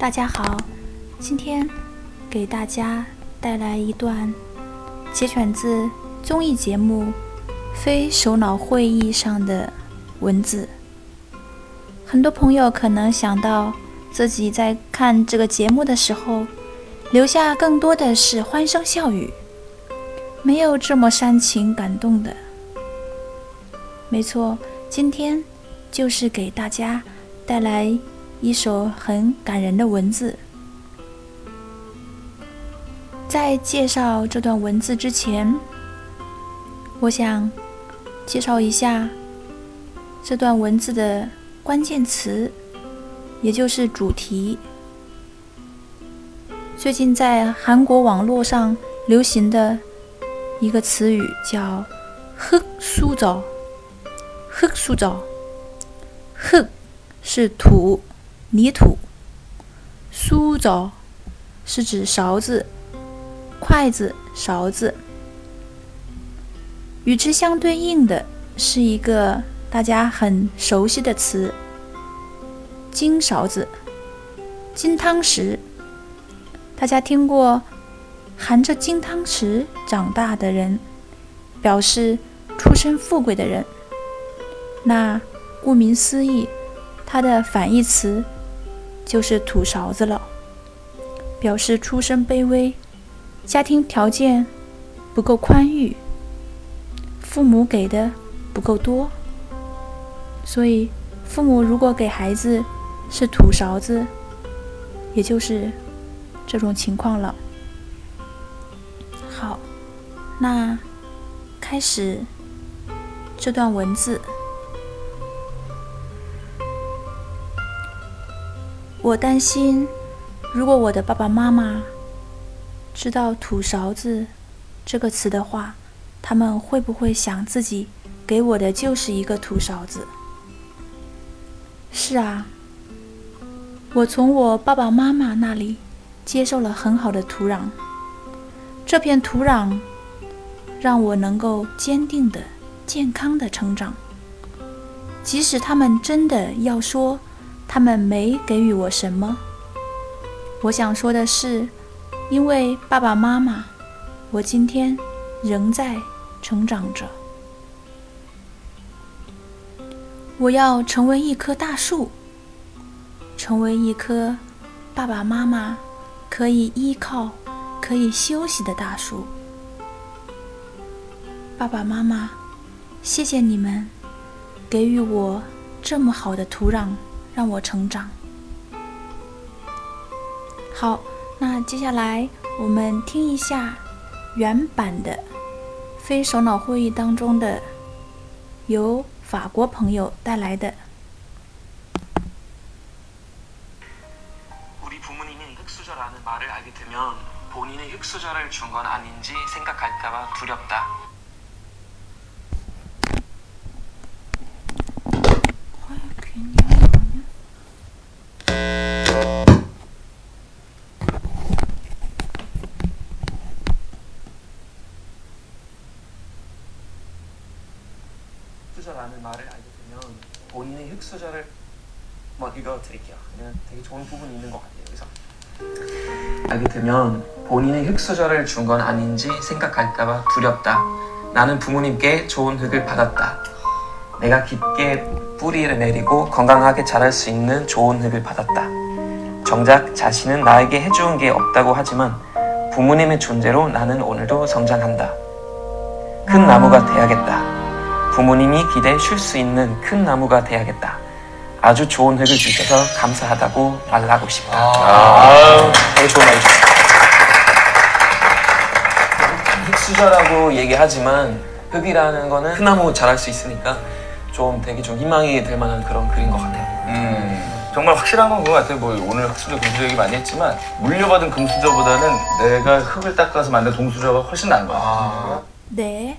大家好，今天给大家带来一段节选自综艺节目《非首脑会议》上的文字。很多朋友可能想到自己在看这个节目的时候，留下更多的是欢声笑语，没有这么煽情感动的。没错，今天就是给大家带来。一首很感人的文字。在介绍这段文字之前我想介绍一下这段文字的关键词也就是主题。最近在韩国网络上流行的一个词语叫 hook 塑造 hook hook 是土。泥土，苏着是指勺子、筷子、勺子。与之相对应的是一个大家很熟悉的词——金勺子、金汤匙。大家听过含着金汤匙长大的人，表示出身富贵的人。那顾名思义，它的反义词。就是土勺子了，表示出身卑微，家庭条件不够宽裕，父母给的不够多，所以父母如果给孩子是土勺子，也就是这种情况了。好，那开始这段文字。我担心，如果我的爸爸妈妈知道“土勺子”这个词的话，他们会不会想自己给我的就是一个土勺子？是啊，我从我爸爸妈妈那里接受了很好的土壤，这片土壤让我能够坚定的、健康的成长。即使他们真的要说，他们没给予我什么。我想说的是，因为爸爸妈妈，我今天仍在成长着。我要成为一棵大树，成为一棵爸爸妈妈可以依靠、可以休息的大树。爸爸妈妈，谢谢你们给予我这么好的土壤。让我成长。好，那接下来我们听一下原版的《非首脑会议》当中的，由法国朋友带来的。 흙수저라는 말을 알게 되면 본인의 흙수저를 뭐 읽어드릴게요. 그냥 되게 좋은 부분이 있는 것 같아요. 여기서 알게 되면 본인의 흙수저를 준 건 아닌지 생각할까봐 두렵다. 나는 부모님께 좋은 흙을 받았다. 내가 깊게 뿌리를 내리고 건강하게 자랄 수 있는 좋은 흙을 받았다. 정작 자신은 나에게 해주은 게 없다고 하지만 부모님의 존재로 나는 오늘도 성장한다. 큰 나무가 돼야겠다. 부모님이 기대에 쉴수 있는 큰 나무가 돼야겠다. 아주 좋은 흙을 주셔서 감사하다고 말하고 싶다. 아, 되게 좋은 말이죠. 흙수저라고 얘기하지만 흙이라는 거는 큰 나무 자랄 수 있으니까 좀 되게 좀 희망이 될 만한 그런 글인 것 같아요. 음, 정말 확실한 건 그거 같아요. 뭐 오늘 흙수저, 금수저 얘기 많이 했지만 물려받은 금수저보다는 내가 흙을 닦아서 만든 동수저가 훨씬 나은 것 같아요. 네.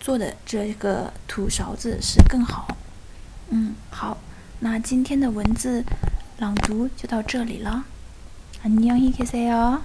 做的这个土勺子是更好。嗯，好，那今天的文字朗读就到这里了。안녕히계세요